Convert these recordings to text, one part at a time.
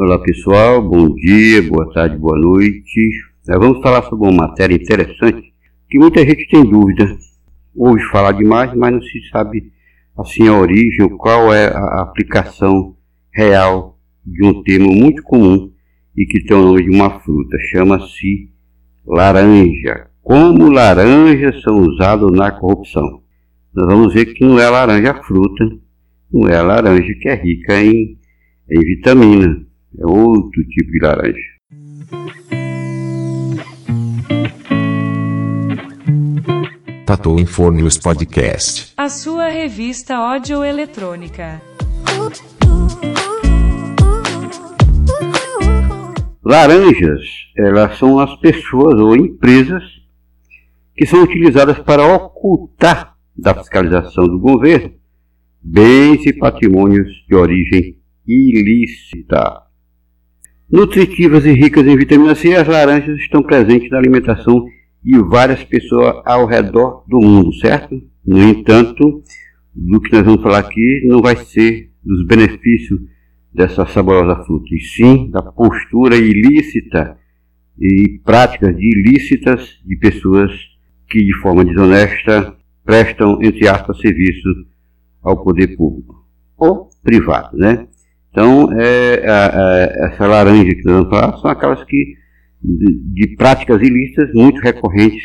Olá pessoal, bom dia, boa tarde, boa noite. Nós vamos falar sobre uma matéria interessante que muita gente tem dúvida. Ouve falar demais, mas não se sabe assim a origem, qual é a aplicação real de um termo muito comum e que tem o nome de uma fruta. Chama-se laranja. Como laranjas são usados na corrupção? Nós vamos ver que não é laranja fruta, não é laranja que é rica em, em vitamina é outro tipo de laranja. Tatu Infornius Podcast. A sua revista audioeletrônica. Laranjas, elas são as pessoas ou empresas que são utilizadas para ocultar da fiscalização do governo bens e patrimônios de origem ilícita. Nutritivas e ricas em vitamina C, as laranjas estão presentes na alimentação de várias pessoas ao redor do mundo, certo? No entanto, do que nós vamos falar aqui não vai ser dos benefícios dessa saborosa fruta, e sim da postura ilícita e práticas ilícitas de pessoas que de forma desonesta prestam, entre aspas, serviço ao poder público ou privado, né? Então, é, a, a, essa laranja que nós vamos falar são aquelas que, de, de práticas ilícitas muito recorrentes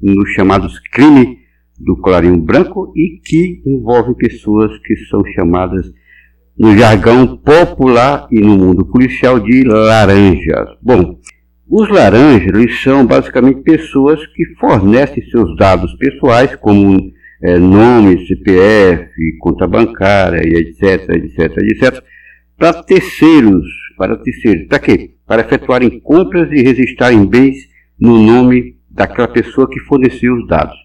nos chamados crimes do colarinho branco e que envolvem pessoas que são chamadas no jargão popular e no mundo policial de laranjas. Bom, os laranjas eles são basicamente pessoas que fornecem seus dados pessoais, como é, nome, CPF, conta bancária, etc, etc, etc, para terceiros, para terceiros, para quê? Para efetuarem compras e registrarem bens no nome daquela pessoa que forneceu os dados.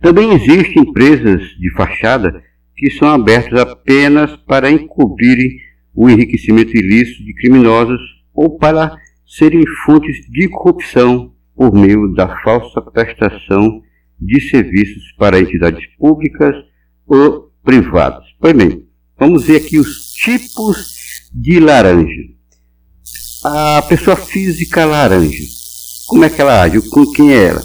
Também existem empresas de fachada que são abertas apenas para encobrirem o enriquecimento ilícito de criminosos ou para serem fontes de corrupção por meio da falsa prestação de serviços para entidades públicas ou privadas. Pois bem, vamos ver aqui os tipos de laranja. A pessoa física laranja, como é que ela age? Com quem é ela?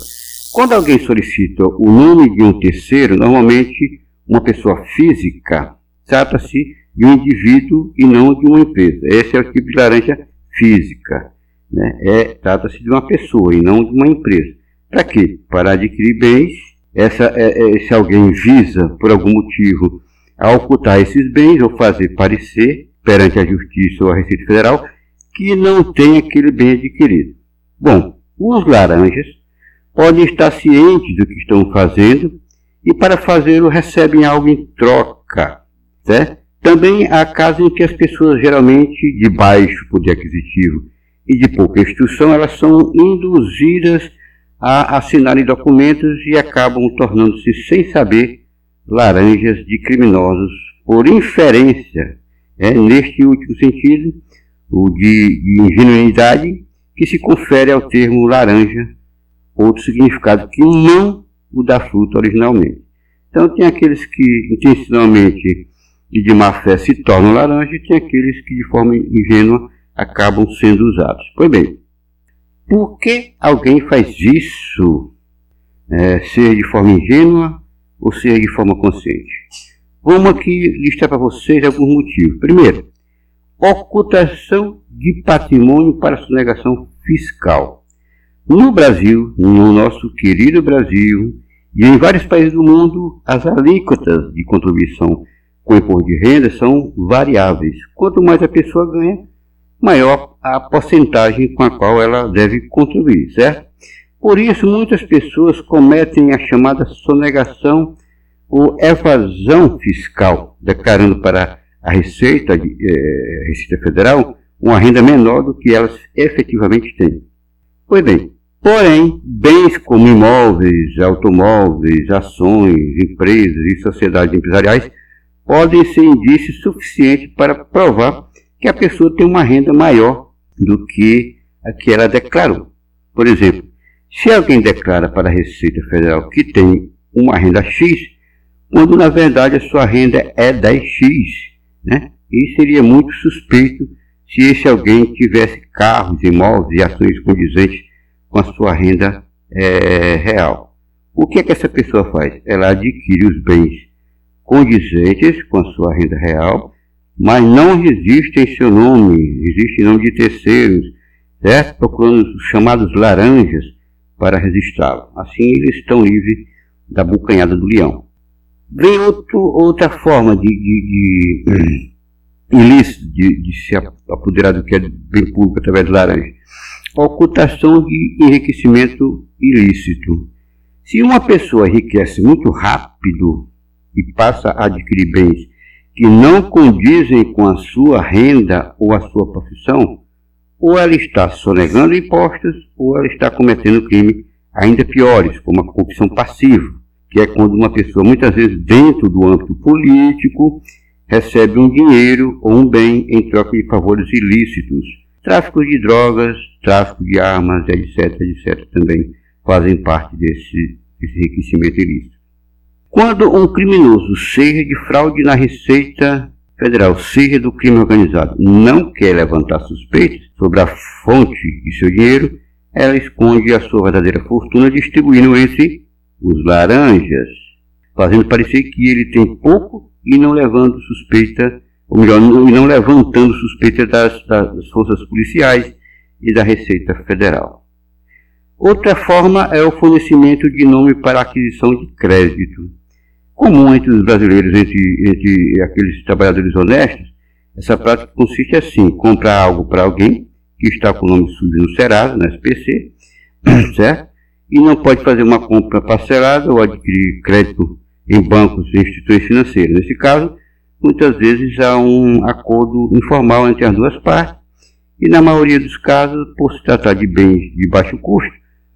Quando alguém solicita o nome de um terceiro, normalmente uma pessoa física, trata-se de um indivíduo e não de uma empresa. Esse é o tipo de laranja física. Né? É, trata-se de uma pessoa e não de uma empresa. Para quê? Para adquirir bens. Essa, é, é, se alguém visa, por algum motivo, a ocultar esses bens ou fazer parecer perante a Justiça ou a Receita Federal que não tem aquele bem adquirido. Bom, os laranjas podem estar cientes do que estão fazendo e para fazê-lo recebem algo em troca, certo? Também há casos em que as pessoas geralmente de baixo poder aquisitivo e de pouca instrução, elas são induzidas a assinarem documentos e acabam tornando-se, sem saber, laranjas de criminosos por inferência é neste último sentido, o de, de ingenuidade, que se confere ao termo laranja outro significado que não o da fruta originalmente. Então tem aqueles que intencionalmente e de má fé se tornam laranja e tem aqueles que de forma ingênua acabam sendo usados. Pois bem, por que alguém faz isso? É, de forma ingênua ou ser de forma consciente? Vamos aqui listar para vocês alguns motivos. Primeiro, ocultação de patrimônio para sonegação fiscal. No Brasil, no nosso querido Brasil, e em vários países do mundo, as alíquotas de contribuição com imposto de renda são variáveis. Quanto mais a pessoa ganha, maior a porcentagem com a qual ela deve contribuir, certo? Por isso, muitas pessoas cometem a chamada sonegação ou evasão fiscal, declarando para a Receita, eh, Receita Federal uma renda menor do que elas efetivamente têm. Pois bem, porém, bens como imóveis, automóveis, ações, empresas e sociedades empresariais podem ser indícios suficientes para provar que a pessoa tem uma renda maior do que a que ela declarou. Por exemplo, se alguém declara para a Receita Federal que tem uma renda X, quando na verdade a sua renda é 10x, né? E seria muito suspeito se esse alguém tivesse carros, imóveis e ações condizentes com a sua renda é, real. O que é que essa pessoa faz? Ela adquire os bens condizentes com a sua renda real, mas não resiste em seu nome, existe em nome de terceiros, certo? Procurando os chamados laranjas para registrá-lo. Assim eles estão livres da bucanhada do leão. Vem outro, outra forma de, de, de ilícito de, de, se apoderar do que é bem público através do laranja. Ocultação de enriquecimento ilícito. Se uma pessoa enriquece muito rápido e passa a adquirir bens que não condizem com a sua renda ou a sua profissão, ou ela está sonegando impostos, ou ela está cometendo crime ainda piores, como a corrupção passiva, que é quando uma pessoa, muitas vezes dentro do âmbito político, recebe um dinheiro ou um bem em troca de favores ilícitos. Tráfico de drogas, tráfico de armas, etc, etc, também fazem parte desse, desse enriquecimento ilícito. Quando um criminoso, seja de fraude na Receita Federal, seja do crime organizado, não quer levantar suspeitas sobre a fonte de seu dinheiro, ela esconde a sua verdadeira fortuna distribuindo entre os laranjas, fazendo parecer que ele tem pouco e não levando suspeita, ou melhor, não, levantando suspeita das, das forças policiais e da Receita Federal. Outra forma é o fornecimento de nome para aquisição de crédito. Comum entre os brasileiros, entre, entre aqueles trabalhadores honestos, essa prática consiste assim: comprar algo para alguém que está com o nome sujo no Serasa, no SPC, certo? E não pode fazer uma compra parcelada ou adquirir crédito em bancos e instituições financeiras. Nesse caso, muitas vezes há um acordo informal entre as duas partes e, na maioria dos casos, por se tratar de bens de baixo custo,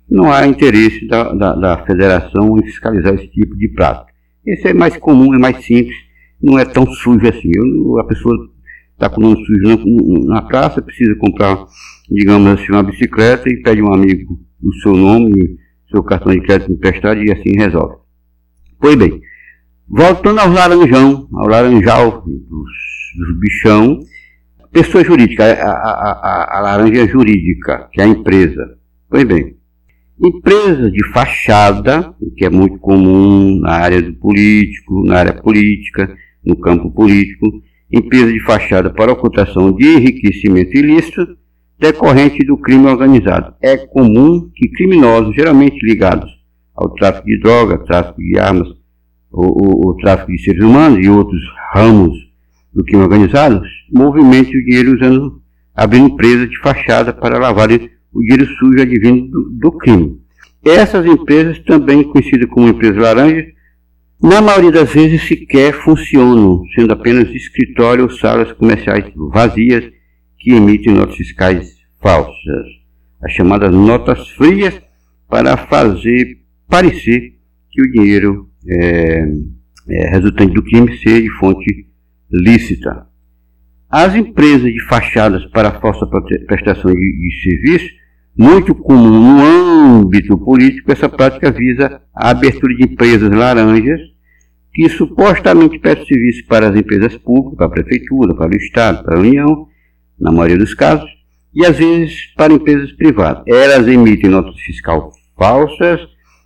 não há interesse da, da, da federação em fiscalizar esse tipo de prática. Esse é mais comum, é mais simples, não é tão sujo assim. Eu, a pessoa está com o nome sujo na, na praça, precisa comprar, digamos assim, uma bicicleta e pede um amigo do seu nome, seu cartão de crédito emprestado e assim resolve. Pois bem, voltando ao laranjão, ao laranjal dos, dos bichão, pessoa jurídica, a, a, a, a laranja jurídica, que é a empresa. Pois bem, empresa de fachada, que é muito comum na área do político, na área política, no campo político, empresa de fachada para ocultação de enriquecimento ilícito decorrente do crime organizado. É comum que criminosos, geralmente ligados ao tráfico de drogas, tráfico de armas, o, tráfico de seres humanos e outros ramos do crime organizado, movimente o dinheiro usando, abrindo empresas de fachada para lavar o dinheiro sujo advindo do, do crime. Essas empresas, também conhecidas como empresas laranjas, na maioria das vezes sequer funcionam, sendo apenas escritórios ou salas comerciais vazias que emitem notas fiscais falsas, as chamadas notas frias, para fazer parecer que o dinheiro é, é, resultante do crime seja de fonte lícita. As empresas de fachadas para falsa prestação de, de serviço, muito comum no âmbito político, essa prática visa a abertura de empresas laranjas que supostamente prestam serviço para as empresas públicas, para a prefeitura, para o Estado, para a União, na maioria dos casos, e às vezes para empresas privadas. Elas emitem notas fiscais falsas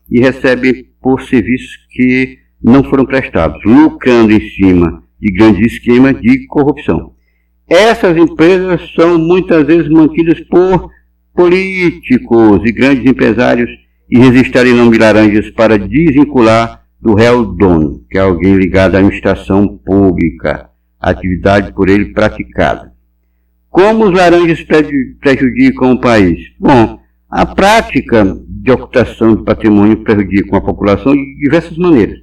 e recebem por serviços que não foram prestados, lucrando em cima de grandes esquemas de corrupção. Essas empresas são muitas vezes mantidas por políticos e grandes empresários e registrarem nome laranjas para desvincular do réu dono, que é alguém ligado à administração pública, atividade por ele praticada. Como os laranjas prejudicam o país? Bom, a prática de ocultação de patrimônio prejudica a população de diversas maneiras.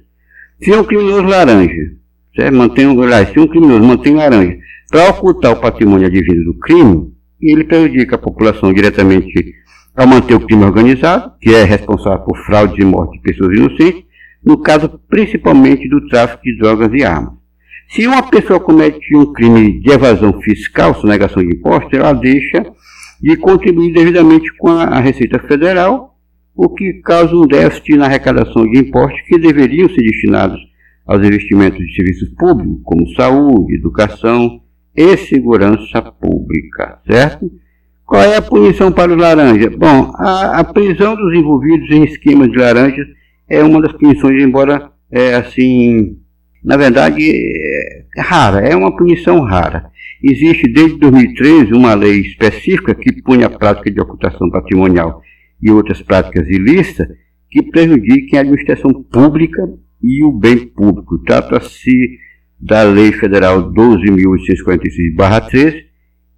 Se um criminoso laranja, certo? Mantém um, se um criminoso mantém laranja para ocultar o patrimônio advindo do crime, ele prejudica a população diretamente ao manter o crime organizado, que é responsável por fraude e morte de pessoas inocentes, no caso principalmente do tráfico de drogas e armas. Se uma pessoa comete um crime de evasão fiscal, sonegação de impostos, ela deixa de contribuir devidamente com a Receita Federal, o que causa um déficit na arrecadação de impostos que deveriam ser destinados aos investimentos de serviços públicos, como saúde, educação e segurança pública, certo? Qual é a punição para os laranjas? Bom, a, a prisão dos envolvidos em esquemas de laranjas é uma das punições, embora, é, assim, na verdade, é rara, é uma punição rara. Existe desde 2013 uma lei específica que pune a prática de ocultação patrimonial e outras práticas ilícitas que prejudiquem a administração pública e o bem público. Trata-se da Lei Federal 12.846-13,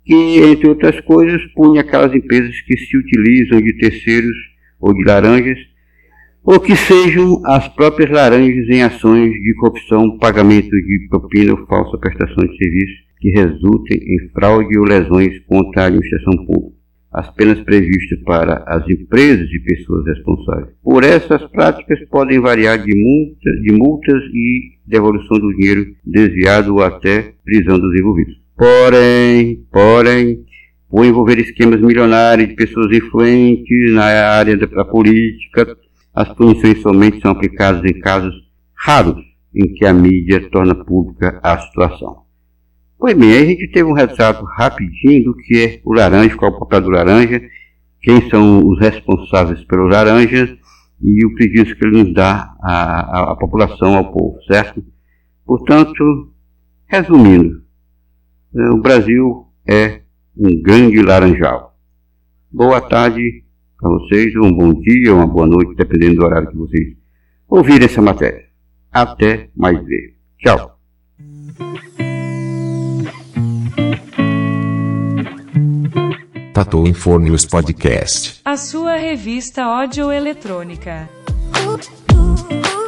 que, entre outras coisas, pune aquelas empresas que se utilizam de terceiros ou de laranjas, ou que sejam as próprias laranjas em ações de corrupção, pagamento de propina ou falsa prestação de serviço que resultem em fraude ou lesões contra a administração pública. As penas previstas para as empresas e pessoas responsáveis por essas práticas podem variar de, multa, de multas e devolução do dinheiro desviado ou até prisão dos envolvidos. Porém, porém, por envolver esquemas milionários de pessoas influentes na área da política, as punições somente são aplicadas em casos raros em que a mídia torna pública a situação. Pois bem, aí a gente teve um retrato rapidinho do que é o laranja, qual é o papel do laranja, quem são os responsáveis pelos laranjas e o prejuízo que ele nos dá à, à população, ao povo, certo? Portanto, resumindo, é, o Brasil é um grande laranjal. Boa tarde para vocês, um bom dia, uma boa noite, dependendo do horário que vocês ouvirem essa matéria. Até mais ver. Tchau. Tatu Informes Podcast. A sua revista áudio eletrônica. Ooh, ooh, ooh.